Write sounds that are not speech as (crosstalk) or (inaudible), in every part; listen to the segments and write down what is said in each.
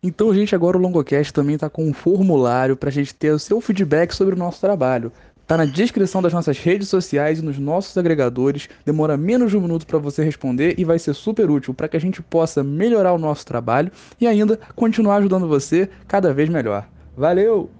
Então, gente, agora o Longocast também está com um formulário para a gente ter o seu feedback sobre o nosso trabalho. Tá na descrição das nossas redes sociais e nos nossos agregadores. Demora menos de um minuto para você responder e vai ser super útil para que a gente possa melhorar o nosso trabalho e ainda continuar ajudando você cada vez melhor. Valeu!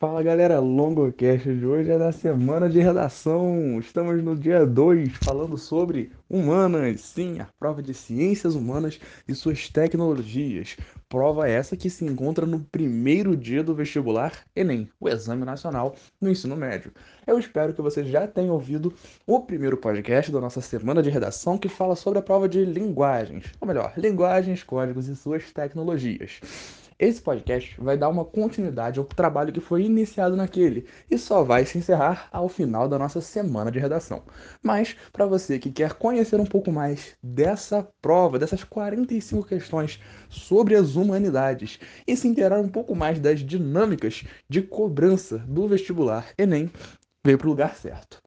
Fala galera, Longocast de hoje é da semana de redação. Estamos no dia 2 falando sobre humanas, sim, a prova de ciências humanas e suas tecnologias. Prova essa que se encontra no primeiro dia do vestibular Enem, o Exame Nacional no Ensino Médio. Eu espero que você já tenha ouvido o primeiro podcast da nossa semana de redação que fala sobre a prova de linguagens, ou melhor, linguagens, códigos e suas tecnologias. Esse podcast vai dar uma continuidade ao trabalho que foi iniciado naquele e só vai se encerrar ao final da nossa semana de redação. Mas, para você que quer conhecer um pouco mais dessa prova, dessas 45 questões sobre as humanidades e se inteirar um pouco mais das dinâmicas de cobrança do vestibular Enem, veio para o lugar certo.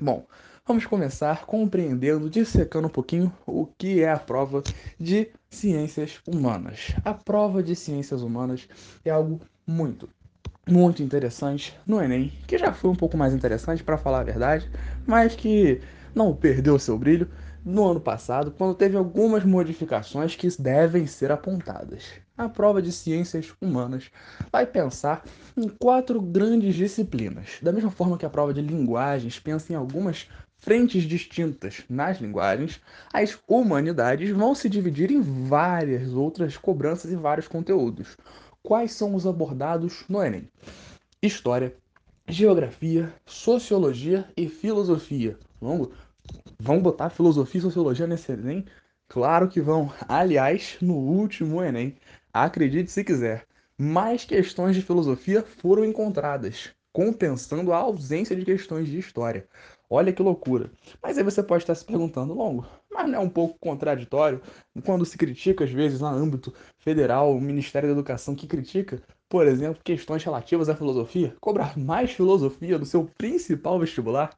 Bom, vamos começar compreendendo, dissecando um pouquinho o que é a prova de ciências humanas. A prova de ciências humanas é algo muito, muito interessante no Enem, que já foi um pouco mais interessante para falar a verdade, mas que não perdeu seu brilho no ano passado, quando teve algumas modificações que devem ser apontadas. A prova de ciências humanas vai pensar em quatro grandes disciplinas, da mesma forma que a prova de linguagens pensa em algumas frentes distintas nas linguagens, as humanidades vão se dividir em várias outras cobranças e vários conteúdos. Quais são os abordados no Enem? História, geografia, sociologia e filosofia. Longo? Vão botar filosofia e sociologia nesse Enem? Claro que vão. Aliás, no último Enem, acredite se quiser, mais questões de filosofia foram encontradas, compensando a ausência de questões de história. Olha que loucura. Mas aí você pode estar se perguntando, longo, mas não é um pouco contraditório quando se critica, às vezes, no âmbito federal, o Ministério da Educação que critica, por exemplo, questões relativas à filosofia, cobrar mais filosofia do seu principal vestibular?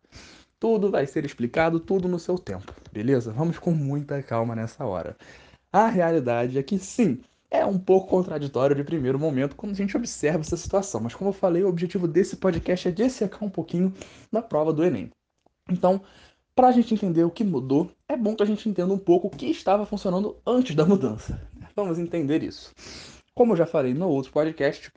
Tudo vai ser explicado, tudo no seu tempo, beleza? Vamos com muita calma nessa hora. A realidade é que sim, é um pouco contraditório de primeiro momento quando a gente observa essa situação, mas como eu falei, o objetivo desse podcast é dissecar um pouquinho na prova do Enem. Então, para a gente entender o que mudou, é bom que a gente entenda um pouco o que estava funcionando antes da mudança. Vamos entender isso. Como eu já falei no outro podcast,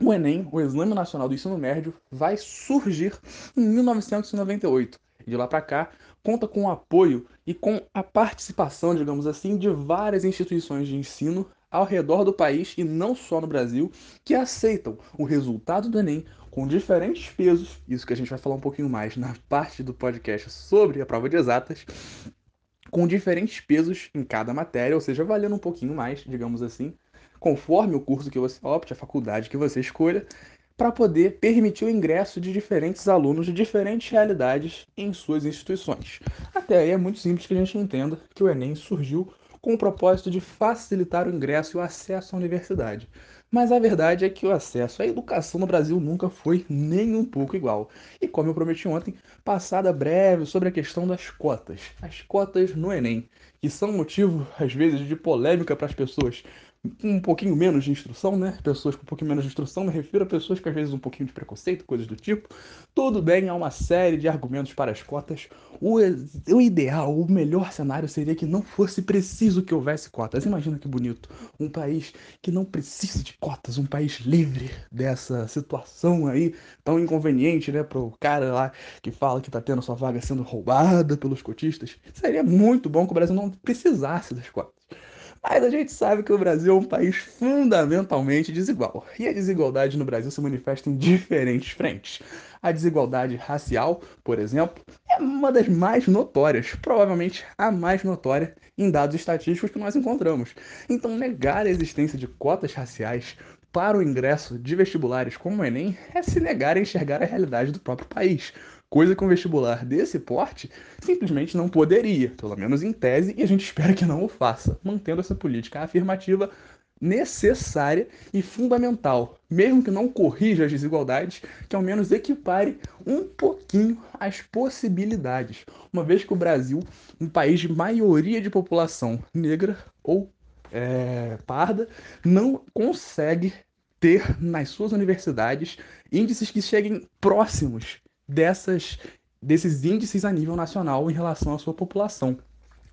o Enem, o Exame Nacional do Ensino Médio, vai surgir em 1998. E de lá para cá, conta com o apoio e com a participação, digamos assim, de várias instituições de ensino ao redor do país e não só no Brasil, que aceitam o resultado do Enem com diferentes pesos, isso que a gente vai falar um pouquinho mais na parte do podcast sobre a prova de exatas, com diferentes pesos em cada matéria, ou seja, valendo um pouquinho mais, digamos assim, conforme o curso que você opte, a faculdade que você escolha, para poder permitir o ingresso de diferentes alunos de diferentes realidades em suas instituições. Até aí é muito simples que a gente entenda que o Enem surgiu com o propósito de facilitar o ingresso e o acesso à universidade. Mas a verdade é que o acesso à educação no Brasil nunca foi nem um pouco igual. E como eu prometi ontem, passada breve sobre a questão das cotas. As cotas no Enem, que são motivo, às vezes, de polêmica para as pessoas um pouquinho menos de instrução, né? Pessoas com um pouquinho menos de instrução, me refiro a pessoas que às vezes um pouquinho de preconceito, coisas do tipo. Tudo bem, há uma série de argumentos para as cotas. O, o ideal, o melhor cenário seria que não fosse preciso que houvesse cotas. Imagina que bonito. Um país que não precisa de cotas, um país livre dessa situação aí tão inconveniente, né? Pro cara lá que fala que tá tendo sua vaga sendo roubada pelos cotistas. Seria muito bom que o Brasil não precisasse das cotas. Mas a gente sabe que o Brasil é um país fundamentalmente desigual. E a desigualdade no Brasil se manifesta em diferentes frentes. A desigualdade racial, por exemplo, é uma das mais notórias, provavelmente a mais notória em dados estatísticos que nós encontramos. Então, negar a existência de cotas raciais para o ingresso de vestibulares como o Enem é se negar a enxergar a realidade do próprio país coisa um vestibular desse porte simplesmente não poderia, pelo menos em tese, e a gente espera que não o faça, mantendo essa política afirmativa necessária e fundamental, mesmo que não corrija as desigualdades, que ao menos equipare um pouquinho as possibilidades, uma vez que o Brasil, um país de maioria de população negra ou é, parda não consegue ter nas suas universidades índices que cheguem próximos dessas, desses índices a nível nacional em relação à sua população.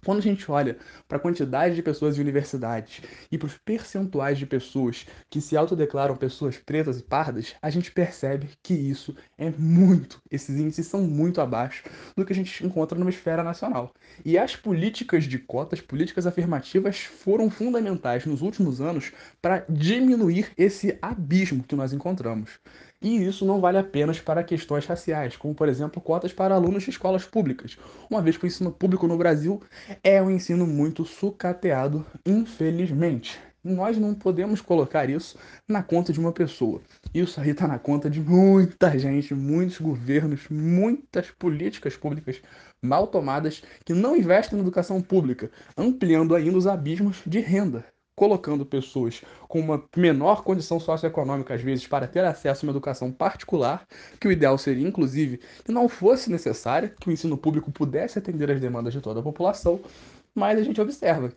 Quando a gente olha para a quantidade de pessoas em universidades e para os percentuais de pessoas que se autodeclaram pessoas pretas e pardas, a gente percebe que isso é muito, esses índices são muito abaixo do que a gente encontra numa esfera nacional. E as políticas de cotas, políticas afirmativas, foram fundamentais nos últimos anos para diminuir esse abismo que nós encontramos. E isso não vale apenas para questões raciais, como por exemplo cotas para alunos de escolas públicas, uma vez que o ensino público no Brasil é um ensino muito sucateado, infelizmente. Nós não podemos colocar isso na conta de uma pessoa. Isso aí está na conta de muita gente, muitos governos, muitas políticas públicas mal tomadas que não investem na educação pública, ampliando ainda os abismos de renda colocando pessoas com uma menor condição socioeconômica, às vezes, para ter acesso a uma educação particular, que o ideal seria, inclusive, que não fosse necessária, que o ensino público pudesse atender as demandas de toda a população, mas a gente observa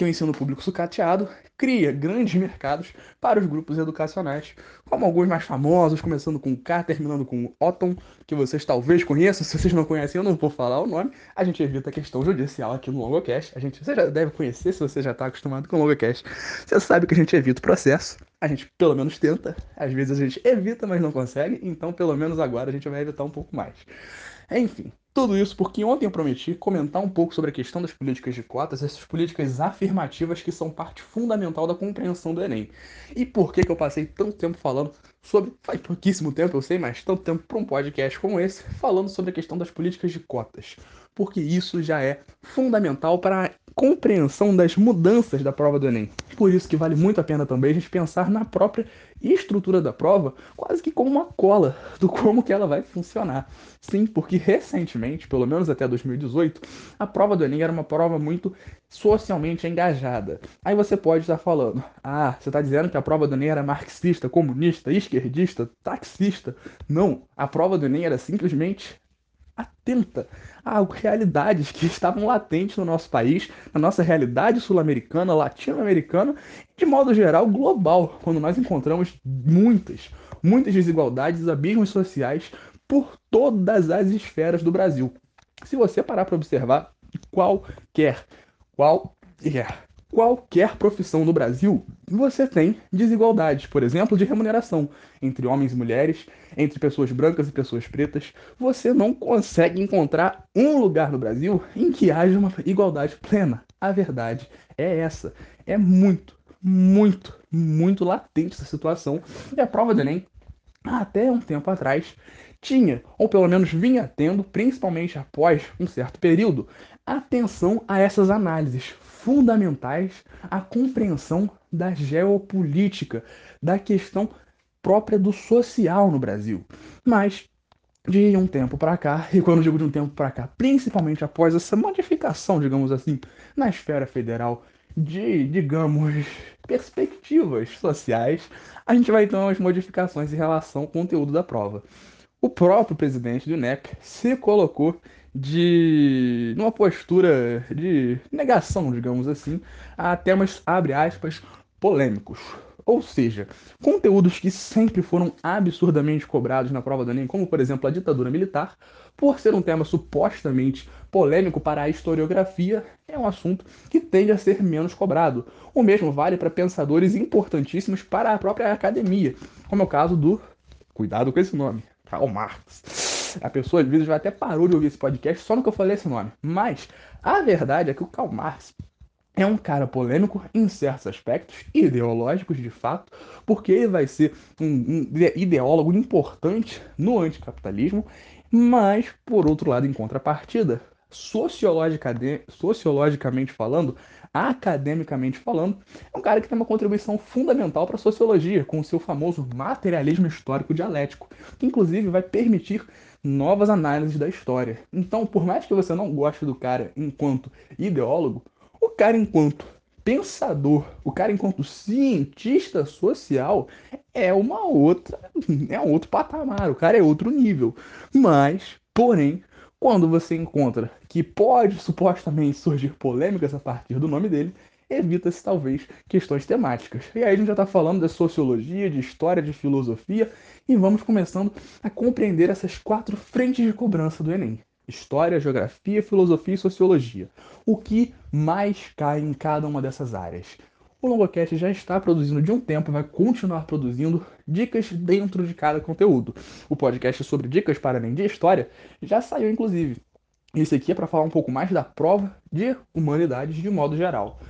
que o ensino público sucateado cria grandes mercados para os grupos educacionais, como alguns mais famosos, começando com K, terminando com Otton, que vocês talvez conheçam, se vocês não conhecem eu não vou falar o nome, a gente evita a questão judicial aqui no LongoCast, a gente, você já deve conhecer se você já está acostumado com o LongoCast, você sabe que a gente evita o processo, a gente pelo menos tenta, às vezes a gente evita, mas não consegue, então pelo menos agora a gente vai evitar um pouco mais. Enfim, tudo isso porque ontem eu prometi comentar um pouco sobre a questão das políticas de cotas, essas políticas afirmativas que são parte fundamental da compreensão do Enem. E por que, que eu passei tanto tempo falando sobre, faz pouquíssimo tempo eu sei, mas tanto tempo para um podcast como esse, falando sobre a questão das políticas de cotas. Porque isso já é fundamental para a compreensão das mudanças da prova do Enem. Por isso que vale muito a pena também a gente pensar na própria estrutura da prova, quase que como uma cola do como que ela vai funcionar. Sim, porque recentemente, pelo menos até 2018, a prova do Enem era uma prova muito socialmente engajada. Aí você pode estar falando, ah, você está dizendo que a prova do Enem era marxista, comunista, esquerdista, taxista. Não, a prova do Enem era simplesmente atenta a realidades que estavam latentes no nosso país, na nossa realidade sul-americana, latino-americana, de modo geral global, quando nós encontramos muitas, muitas desigualdades, abismos sociais por todas as esferas do Brasil. Se você parar para observar qualquer, qualquer qualquer profissão no Brasil, você tem desigualdades, por exemplo, de remuneração entre homens e mulheres, entre pessoas brancas e pessoas pretas. Você não consegue encontrar um lugar no Brasil em que haja uma igualdade plena. A verdade é essa. É muito, muito, muito latente essa situação. E a prova do Enem, até um tempo atrás, tinha, ou pelo menos vinha tendo, principalmente após um certo período, atenção a essas análises fundamentais à compreensão da geopolítica, da questão própria do social no Brasil. Mas de um tempo para cá, (laughs) e quando digo de um tempo para cá, principalmente após essa modificação, digamos assim, na esfera federal de, digamos, (laughs) perspectivas sociais, a gente vai ter umas modificações em relação ao conteúdo da prova. O próprio presidente do INEP se colocou de numa postura de negação, digamos assim, a temas abre aspas polêmicos. Ou seja, conteúdos que sempre foram absurdamente cobrados na prova do Enem, como por exemplo a ditadura militar, por ser um tema supostamente polêmico para a historiografia, é um assunto que tende a ser menos cobrado. O mesmo vale para pensadores importantíssimos para a própria academia, como é o caso do. Cuidado com esse nome, Karl Marx a pessoa às vezes já até parou de ouvir esse podcast só no que eu falei esse nome. Mas a verdade é que o Karl Marx é um cara polêmico em certos aspectos, ideológicos de fato, porque ele vai ser um, ideólogo importante no anticapitalismo, mas, por outro lado, em contrapartida, sociologica, sociologicamente falando, academicamente falando, é um cara que tem uma contribuição fundamental para a sociologia, com o seu famoso materialismo histórico dialético, que inclusive vai permitir novas análises da história. Então, por mais que você não goste do cara enquanto ideólogo, cara enquanto pensador, o cara enquanto cientista social é uma outra, é um outro patamar, o cara é outro nível. Mas, porém, quando você encontra que pode supostamente surgir polêmicas a partir do nome dele, evita-se talvez questões temáticas. E aí a gente já está falando de sociologia, de história, de filosofia, e vamos começando a compreender essas quatro frentes de cobrança do Enem. História, geografia, filosofia e sociologia. O que mais cai em cada uma dessas áreas? O Longocast já está produzindo de um tempo vai continuar produzindo dicas dentro de cada conteúdo. O podcast sobre dicas para além de história já saiu, inclusive. Esse aqui é para falar um pouco mais da prova de humanidades de modo geral.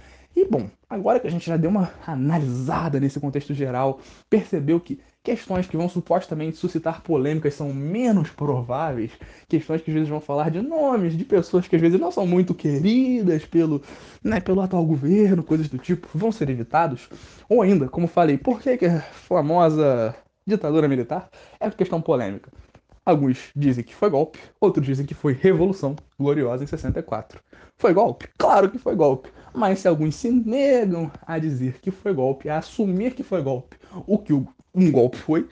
E bom, agora que a gente já deu uma analisada nesse contexto geral, percebeu que questões que vão supostamente suscitar polêmicas são menos prováveis, questões que às vezes vão falar de nomes de pessoas que às vezes não são muito queridas pelo, né, pelo atual governo, coisas do tipo, vão ser evitados. Ou ainda, como falei, por que, que a famosa ditadura militar é questão polêmica? Alguns dizem que foi golpe, outros dizem que foi revolução gloriosa em 64. Foi golpe? Claro que foi golpe. Mas se alguns se negam a dizer que foi golpe, a assumir que foi golpe, o que um golpe foi,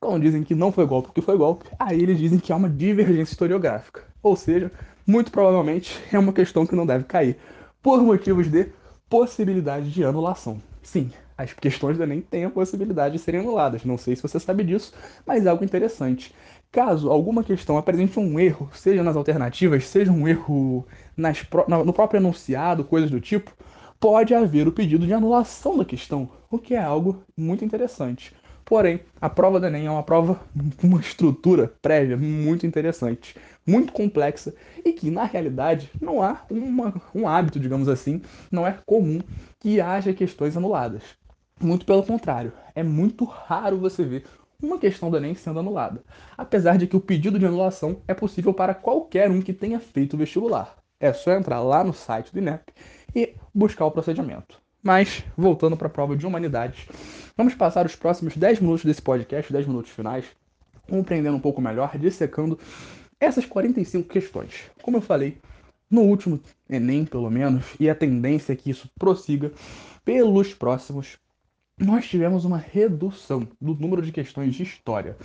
quando dizem que não foi golpe, o que foi golpe, aí eles dizem que há uma divergência historiográfica. Ou seja, muito provavelmente é uma questão que não deve cair, por motivos de possibilidade de anulação. Sim, as questões do Enem têm a possibilidade de serem anuladas. Não sei se você sabe disso, mas é algo interessante. Caso alguma questão apresente um erro, seja nas alternativas, seja um erro nas, no próprio enunciado, coisas do tipo, pode haver o pedido de anulação da questão, o que é algo muito interessante. Porém, a prova do Enem é uma prova com uma estrutura prévia muito interessante, muito complexa e que, na realidade, não há uma, um hábito, digamos assim, não é comum que haja questões anuladas. Muito pelo contrário, é muito raro você ver uma questão do Enem sendo anulada, apesar de que o pedido de anulação é possível para qualquer um que tenha feito o vestibular. É só entrar lá no site do INEP e buscar o procedimento. Mas, voltando para a prova de humanidades, vamos passar os próximos 10 minutos desse podcast, 10 minutos finais, compreendendo um pouco melhor, dissecando essas 45 questões. Como eu falei, no último Enem, pelo menos, e a tendência é que isso prossiga pelos próximos nós tivemos uma redução do número de questões de história.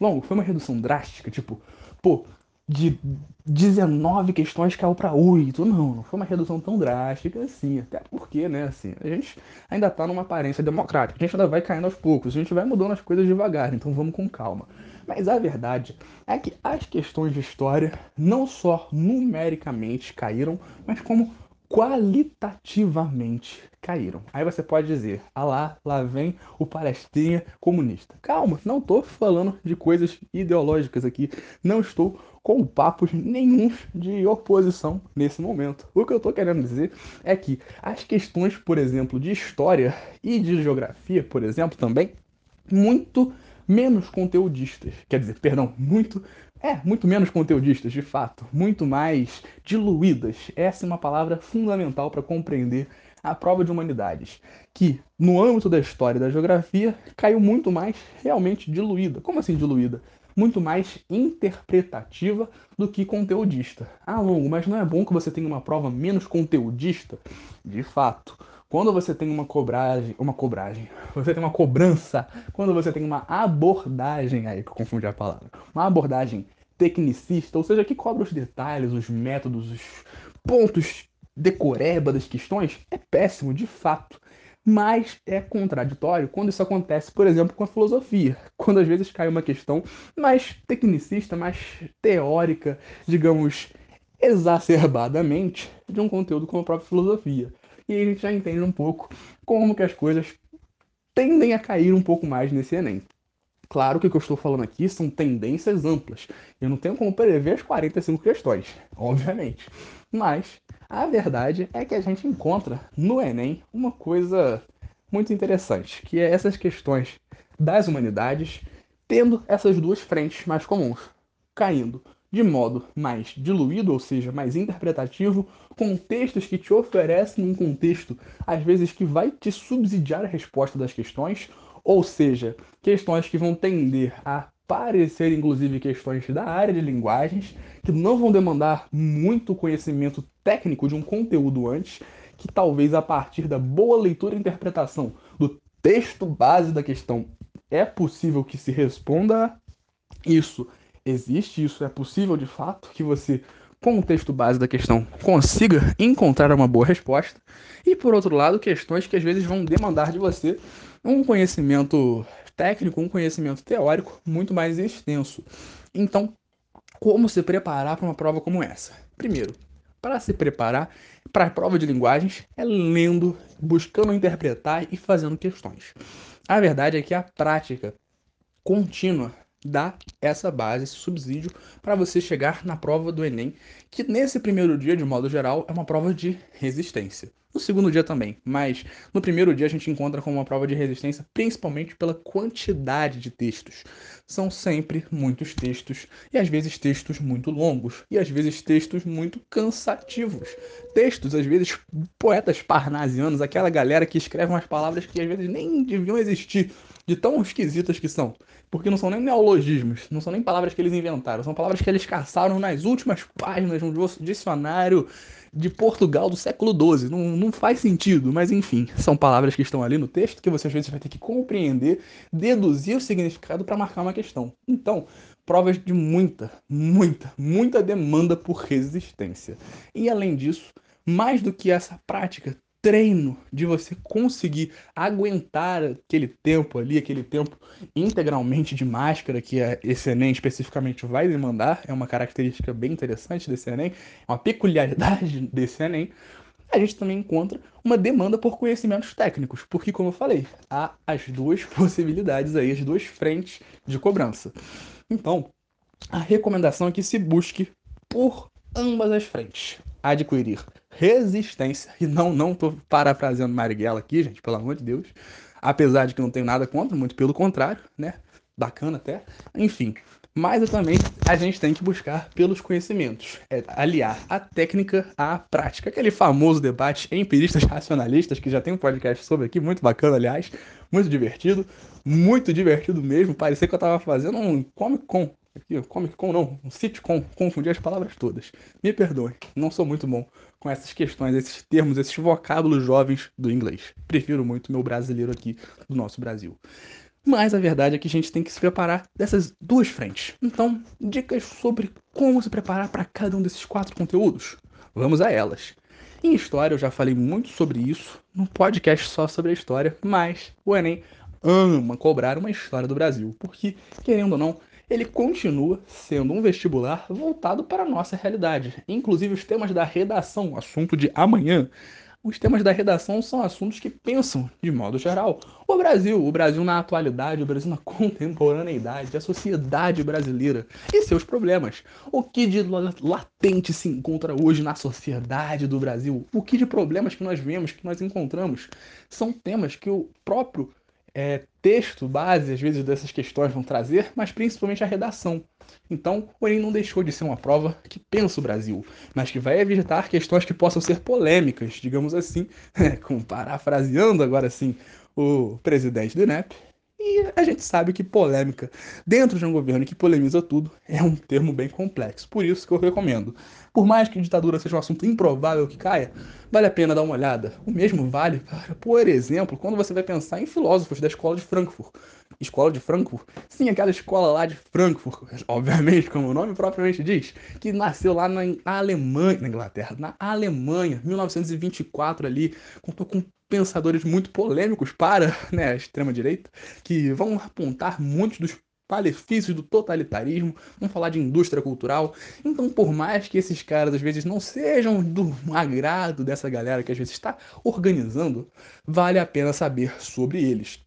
Longo, foi uma redução drástica, tipo, pô, de 19 questões caiu para 8. Não, não foi uma redução tão drástica assim. Até porque, né, assim, a gente ainda tá numa aparência democrática. A gente ainda vai caindo aos poucos, a gente vai mudando as coisas devagar, então vamos com calma. Mas a verdade é que as questões de história não só numericamente caíram, mas como qualitativamente caíram. Aí você pode dizer, ah lá, lá vem o palestrinha comunista. Calma, não estou falando de coisas ideológicas aqui, não estou com papos nenhum de oposição nesse momento. O que eu estou querendo dizer é que as questões, por exemplo, de história e de geografia, por exemplo, também, muito menos conteudistas. Quer dizer, perdão, muito é, muito menos conteudistas, de fato, muito mais diluídas. Essa é uma palavra fundamental para compreender a prova de humanidades, que no âmbito da história e da geografia caiu muito mais realmente diluída. Como assim diluída? Muito mais interpretativa do que conteudista. Ah, Longo, mas não é bom que você tenha uma prova menos conteudista? De fato. Quando você tem uma cobragem, uma cobragem, (laughs) você tem uma cobrança, quando você tem uma abordagem, aí que eu confundi a palavra, uma abordagem tecnicista, ou seja, que cobra os detalhes, os métodos, os pontos decoreba das questões, é péssimo, de fato. Mas é contraditório quando isso acontece, por exemplo, com a filosofia. (laughs) Quando às vezes cai uma questão mais tecnicista, mais teórica, digamos, exacerbadamente, de um conteúdo como a própria filosofia e a gente já entende um pouco como que as coisas tendem a cair um pouco mais nesse Enem. Claro que o que eu estou falando aqui são tendências amplas. Eu não tenho como prever as 45 questões, obviamente. Mas a verdade é que a gente encontra no Enem uma coisa muito interessante, que é essas questões das humanidades tendo essas duas frentes mais comuns, caindo de modo mais diluído, ou seja, mais interpretativo, contextos que te oferecem um contexto, às vezes, que vai te subsidiar a resposta das questões, ou seja, questões que vão tender a parecer, inclusive, questões da área de linguagens, que não vão demandar muito conhecimento técnico de um conteúdo antes, que talvez a partir da boa leitura e interpretação do texto base da questão é possível que se responda. Isso existe, isso é possível de fato, que você com o texto base da questão, consiga encontrar uma boa resposta. E por outro lado, questões que às vezes vão demandar de você um conhecimento técnico, um conhecimento teórico muito mais extenso. Então, como se preparar para uma prova como essa? Primeiro, para se preparar para a prova de linguagens é lendo, buscando interpretar e fazendo questões. A verdade é que a prática contínua dá essa base, esse subsídio para você chegar na prova do Enem, que nesse primeiro dia, de modo geral, é uma prova de resistência no segundo dia também, mas no primeiro dia a gente encontra como uma prova de resistência principalmente pela quantidade de textos. São sempre muitos textos e às vezes textos muito longos e às vezes textos muito cansativos. Textos, às vezes, poetas parnasianos, aquela galera que escreve umas palavras que às vezes nem deviam existir, de tão esquisitas que são. Porque não são nem neologismos, não são nem palavras que eles inventaram, são palavras que eles caçaram nas últimas páginas de um dicionário de Portugal do século XII. Não, não faz sentido, mas enfim, são palavras que estão ali no texto que você às vezes vai ter que compreender, deduzir o significado para marcar uma questão. Então, provas de muita, muita, muita demanda por resistência. E além disso, mais do que essa prática, treino de você conseguir aguentar aquele tempo ali, aquele tempo integralmente de máscara que esse Enem especificamente vai demandar, é uma característica bem interessante desse Enem, é uma peculiaridade (laughs) desse Enem, a gente também encontra uma demanda por conhecimentos técnicos, porque, como eu falei, há as duas (laughs) possibilidades aí, as duas frentes de cobrança. Então, a recomendação é que se busque por ambas as frentes adquirir resistência, e não não tô parafraseando Marighella aqui, gente, pelo amor de Deus, apesar de que não tenho nada contra, muito pelo contrário, né? Bacana até. Enfim, mas também a gente tem que buscar pelos conhecimentos, é aliar a técnica à prática. Aquele famoso debate empiristas racionalistas, que já tem um podcast sobre aqui, muito bacana, aliás, muito divertido, muito divertido mesmo. Parecia que eu tava fazendo um Comic Con Comic Con não, um sitcom, confundi as palavras todas. Me perdoe, não sou muito bom com essas questões, esses termos, esses vocábulos jovens do inglês. Prefiro muito meu brasileiro aqui do nosso Brasil. Mas a verdade é que a gente tem que se preparar dessas duas frentes. Então, dicas sobre como se preparar para cada um desses quatro conteúdos? Vamos a elas. Em história, eu já falei muito sobre isso no podcast só sobre a história, mas o Enem ama cobrar uma história do Brasil, porque, querendo ou não, ele continua sendo um vestibular voltado para a nossa realidade. Inclusive, os temas da redação, assunto de amanhã, os temas da redação são assuntos que pensam, de modo geral, o Brasil, o Brasil na atualidade, o Brasil na (laughs) contemporaneidade, a sociedade brasileira e seus problemas. O que de latente se encontra hoje na sociedade do Brasil? O que de problemas que nós vemos, que nós encontramos? São temas que o próprio é, texto base, às vezes, dessas questões vão trazer, mas principalmente a redação. Então, o Enem não deixou de ser uma prova que pensa o Brasil, mas que vai evitar questões que possam ser polêmicas, digamos assim, (laughs) com parafraseando agora sim o presidente do INEP. E a gente sabe que polêmica dentro de um governo que polemiza tudo é um termo bem complexo. Por isso que eu recomendo por mais que ditadura seja um assunto improvável que caia, vale a pena dar uma olhada. O mesmo vale, por exemplo, quando você vai pensar em filósofos da escola de Frankfurt. Escola de Frankfurt? Sim, aquela escola lá de Frankfurt, (laughs) obviamente, como o nome propriamente diz, que nasceu lá na, Alemanha, na Inglaterra, na Alemanha, 1924 ali, contou com pensadores muito polêmicos para né, a extrema-direita, que vão apontar muitos dos malefícios do totalitarismo, vamos falar de indústria cultural. Então, por mais que esses caras às vezes não sejam do agrado dessa galera que às vezes está organizando, vale a pena saber sobre eles.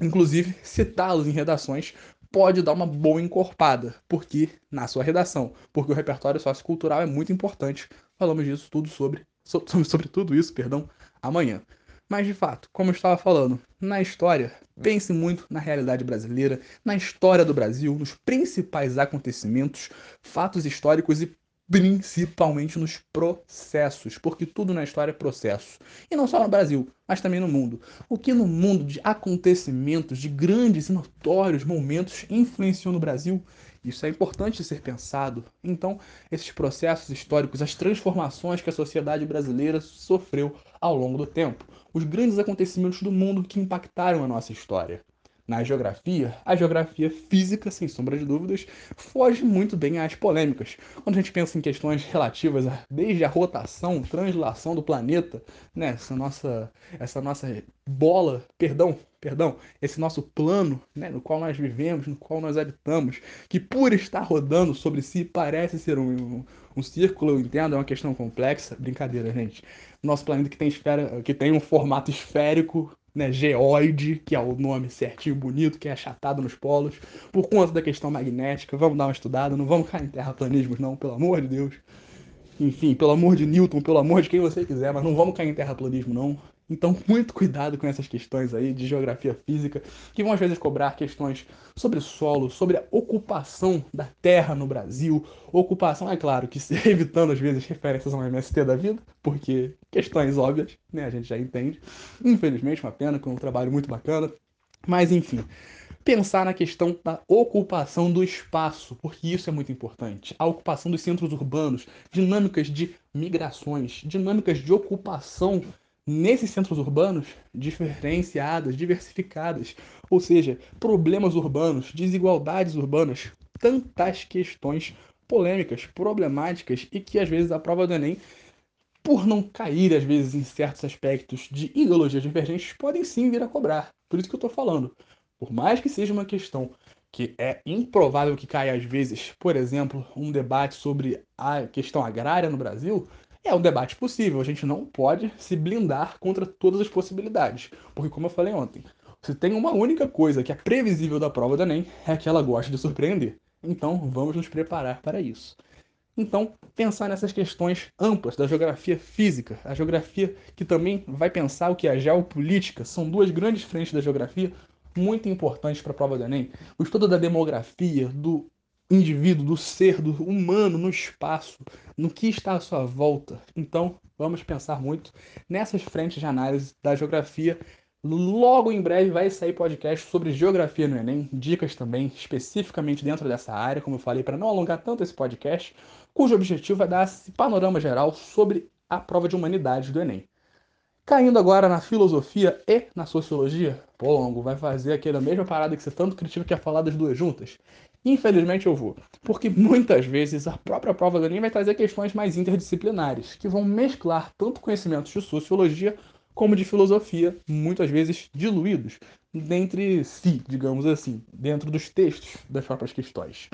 Inclusive, citá-los em redações pode dar uma boa encorpada, porque na sua redação, porque o repertório sociocultural é muito importante. Falamos disso tudo sobre sobre, (laughs) sobre tudo isso, perdão, amanhã. Mas de fato, como eu estava falando, na história, pense muito na realidade brasileira, na história do Brasil, nos principais acontecimentos, fatos históricos e principalmente nos processos, porque tudo na história é processo. E não só no Brasil, mas também no mundo. O que no mundo de acontecimentos, de grandes e notórios momentos influenciou no Brasil isso é importante ser pensado. Então, esses processos históricos, as transformações que a sociedade brasileira sofreu ao longo do tempo, os grandes acontecimentos do mundo que impactaram a nossa história. Na geografia, a geografia física, sem sombra de dúvidas, foge muito bem às polêmicas. Quando a gente pensa em questões relativas a, desde a rotação, translação do planeta, né, essa nossa, essa nossa bola, perdão, perdão, esse nosso plano, né, no qual nós vivemos, no qual nós habitamos, que por estar rodando sobre si parece ser um, um, um círculo, eu entendo, é uma questão complexa, brincadeira, gente. Nosso planeta que tem esfera, que tem um formato esférico, né, geoide, que é o nome certinho, bonito, que é achatado nos polos, por conta da questão magnética. Vamos dar uma estudada, não vamos cair em terraplanismos, não, pelo amor de Deus. Enfim, pelo amor de Newton, pelo amor de quem você quiser, mas não vamos cair em terraplanismo, não. Então, (laughs) muito cuidado com essas questões aí de geografia física, que vão às vezes cobrar questões sobre solo, sobre a ocupação da terra no Brasil. Ocupação, é claro, que (laughs) evitando às vezes referências ao MST da vida, porque questões óbvias, né, a gente já entende. Infelizmente, uma pena, com um trabalho muito bacana. Mas, enfim, pensar na questão da ocupação do espaço, porque isso é muito importante. A ocupação dos centros urbanos, dinâmicas de migrações, dinâmicas de ocupação nesses centros urbanos diferenciadas, diversificadas, ou seja, problemas urbanos, desigualdades urbanas, tantas questões polêmicas, problemáticas e que às vezes a prova do Enem, por não cair às vezes em certos aspectos de ideologias divergentes, podem sim vir a cobrar. Por isso que eu estou falando. Por mais que seja uma questão que é improvável que caia às vezes, por exemplo, um debate sobre a questão agrária no Brasil, é um debate possível, a gente não pode se blindar contra todas as possibilidades. Porque, como eu falei ontem, se tem uma única coisa que é previsível da prova do Enem, é que ela gosta de surpreender. Então, vamos nos preparar para isso. Então, pensar nessas questões amplas da geografia física, a geografia que também vai pensar o que é a geopolítica, são duas grandes frentes da geografia muito importantes para a prova do Enem. O estudo da demografia, do indivíduo, do ser, do humano no espaço, no que está à sua volta. Então, vamos pensar muito nessas frentes de análise da geografia. Logo em breve vai sair podcast sobre geografia no Enem, dicas também especificamente dentro dessa área, como eu falei, para não alongar tanto esse podcast, cujo objetivo é dar esse panorama geral sobre a prova de humanidades do Enem. Caindo agora na filosofia e na sociologia, pô, Longo, vai fazer aquela mesma parada que você tanto critica que é falar das duas juntas. Infelizmente eu vou, porque muitas vezes a própria prova do Enem vai trazer questões mais interdisciplinares, que vão mesclar tanto conhecimentos de sociologia como de filosofia, muitas vezes diluídos dentre si, digamos assim, dentro dos textos das próprias questões.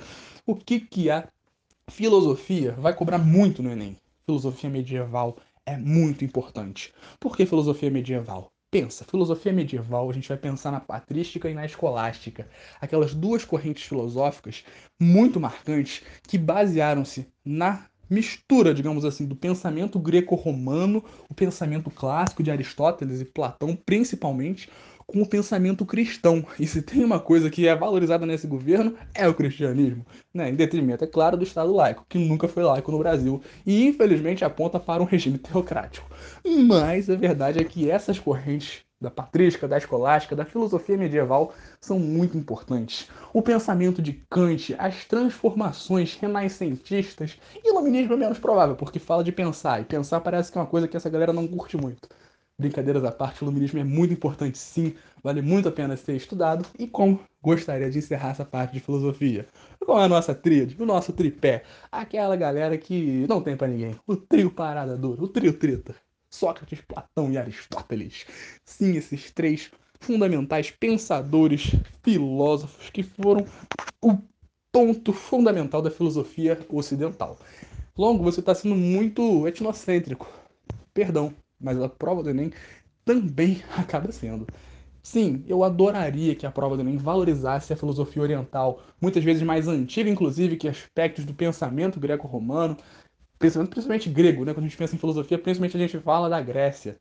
O que que a filosofia vai cobrar muito no Enem? Filosofia medieval é muito importante. Por que filosofia medieval? Pensa, filosofia medieval, a gente vai pensar na patrística e na escolástica, aquelas duas correntes filosóficas muito marcantes que basearam-se na mistura, digamos assim, do pensamento greco-romano, o pensamento clássico de Aristóteles e Platão, principalmente, com o pensamento cristão. E se tem uma coisa que é valorizada nesse governo, é o cristianismo, né? em detrimento, é claro, do Estado laico, que nunca foi laico no Brasil e infelizmente aponta para um regime (laughs) teocrático. Mas a verdade é que essas correntes da patrística, da escolástica, da filosofia medieval são muito importantes. O pensamento de Kant, as transformações renascentistas, iluminismo é menos provável, porque fala de pensar, e pensar parece que é uma coisa que essa galera não curte muito. Brincadeiras à parte, o iluminismo é muito importante sim, vale muito a pena ser estudado. E como gostaria de encerrar essa parte de filosofia? Qual é a nossa tríade? O nosso tripé? Aquela galera que não tem para ninguém. O trio parada dura, o trio trita. Sócrates, Platão e Aristóteles. Sim, esses três fundamentais pensadores, filósofos que foram o ponto fundamental da filosofia ocidental. Longo, você está sendo muito etnocêntrico. Perdão, mas a prova do Enem também (laughs) acaba sendo. Sim, eu adoraria que a prova do Enem valorizasse a filosofia oriental, muitas vezes mais antiga, inclusive, que aspectos do pensamento greco-romano, pensamento principalmente grego, né? Quando a gente pensa em filosofia, principalmente a gente fala da Grécia.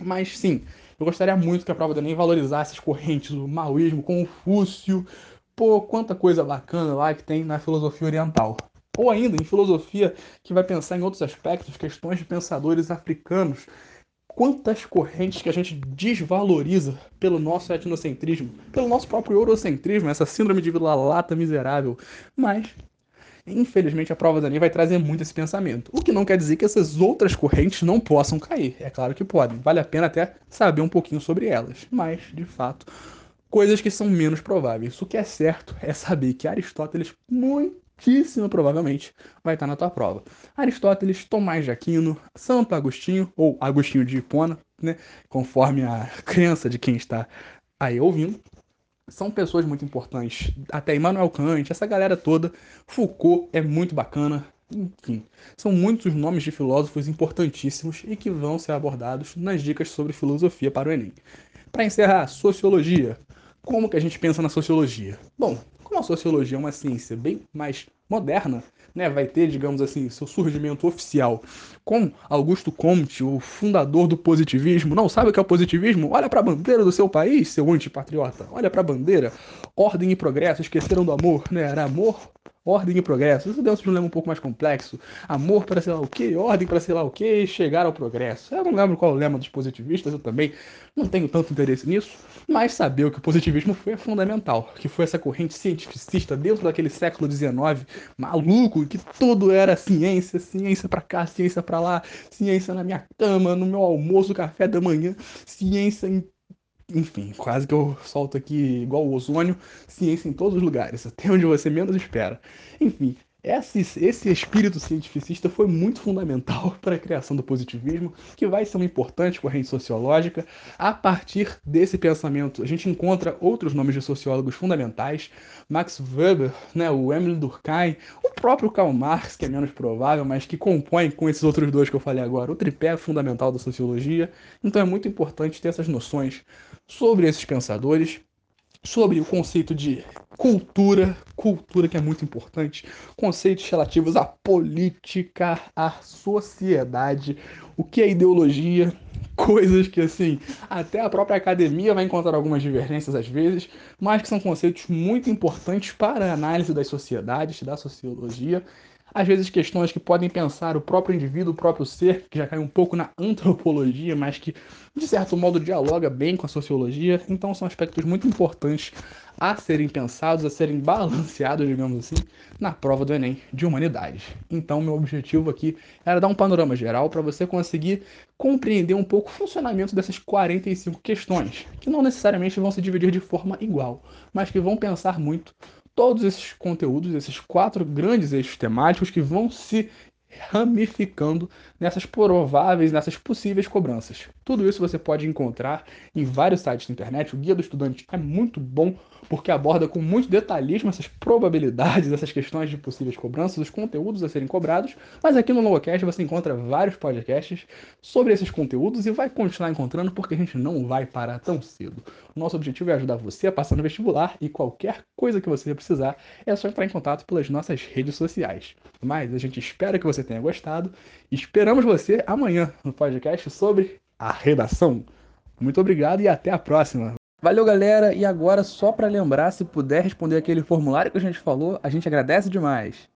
Mas sim, eu gostaria muito que a prova do Enem valorizasse as correntes, o maoísmo, Confúcio, pô, quanta coisa bacana lá que tem na filosofia oriental. Ou ainda em filosofia que vai pensar em outros aspectos, questões de pensadores africanos, quantas correntes que a gente desvaloriza pelo nosso etnocentrismo, pelo nosso próprio eurocentrismo, essa síndrome de vila-lata miserável. Mas, infelizmente, a prova da Enem vai trazer muito esse pensamento. O que não quer dizer que essas outras correntes não possam cair. É claro que podem. Vale a pena até saber um pouquinho sobre elas. Mas, de fato, coisas que são menos prováveis. O que é certo é saber que Aristóteles provavelmente vai estar na tua prova. Aristóteles, Tomás de Aquino, Santo Agostinho ou Agostinho de Hipona, né, conforme a (laughs) crença de quem está aí ouvindo, são pessoas muito importantes. Até Immanuel Kant, essa galera toda. Foucault é muito bacana. Enfim, são muitos nomes de filósofos importantíssimos e que vão ser abordados nas dicas sobre filosofia para o Enem. Para encerrar, sociologia. Como que a gente pensa na sociologia? Bom, como a sociologia é uma ciência bem mais moderna, né, vai ter, digamos assim, seu surgimento oficial com Augusto Comte, o fundador do positivismo. Não sabe o que é o positivismo? Olha para a bandeira do seu país, seu antipatriota. Olha para a bandeira. Ordem e progresso, esqueceram do amor, né? Era amor, ordem e progresso. Isso deu um problema um pouco mais complexo. Amor para sei lá o que, ordem para sei lá o que, chegar ao progresso. Eu não lembro qual é o lema dos positivistas, eu também não tenho tanto interesse nisso, mas saber o que o positivismo foi é fundamental, que foi essa corrente cientificista dentro daquele século XIX, maluco, que tudo era ciência, ciência para cá, ciência para lá, ciência na minha cama, no meu almoço, café da manhã, ciência em enfim, quase que eu solto aqui igual o ozônio, ciência em todos os lugares, até onde você menos espera. Enfim, esse, esse espírito cientificista foi muito fundamental (laughs) para a criação do positivismo, que vai ser uma importante corrente sociológica. A partir desse pensamento, a gente encontra outros nomes de sociólogos fundamentais, Max Weber, né, o Emile Durkheim, o próprio Karl Marx, que é menos provável, mas que compõe com esses outros dois que eu falei agora, o tripé fundamental da sociologia. Então é muito importante ter essas noções sobre esses pensadores sobre o conceito de cultura, cultura que é muito importante, conceitos relativos à política, à sociedade, o que é ideologia, (laughs) coisas que assim, até a própria academia vai encontrar algumas divergências às vezes, mas que são conceitos muito importantes para a análise das sociedades, da sociologia às vezes questões que podem pensar o próprio indivíduo, o próprio ser, que já cai um pouco na antropologia, mas que de certo modo dialoga bem com a sociologia. Então são aspectos muito importantes a serem pensados, a serem balanceados, digamos assim, na prova do Enem de humanidades. Então meu objetivo aqui era dar um panorama geral para você conseguir compreender um pouco o funcionamento dessas 45 questões, que não necessariamente vão se dividir de forma igual, mas que vão pensar muito todos esses conteúdos, esses quatro grandes eixos temáticos que vão se ramificando nessas prováveis, nessas possíveis cobranças. Tudo isso você pode encontrar em vários sites da internet. O Guia do Estudante é muito bom porque aborda com muito detalhismo essas probabilidades, essas questões de possíveis cobranças, os conteúdos a serem cobrados. Mas aqui no Logocast você encontra vários podcasts sobre esses conteúdos e vai continuar encontrando porque a gente não vai parar tão cedo. Nosso objetivo é ajudar você a passar no vestibular e qualquer coisa que você precisar é só entrar em contato pelas nossas redes sociais. Mas a gente espera que você tenha gostado. Esperamos você amanhã no podcast sobre a redação. Muito obrigado e até a próxima. Valeu, galera. E agora, só para lembrar, se puder responder aquele formulário que a gente falou, a gente agradece demais.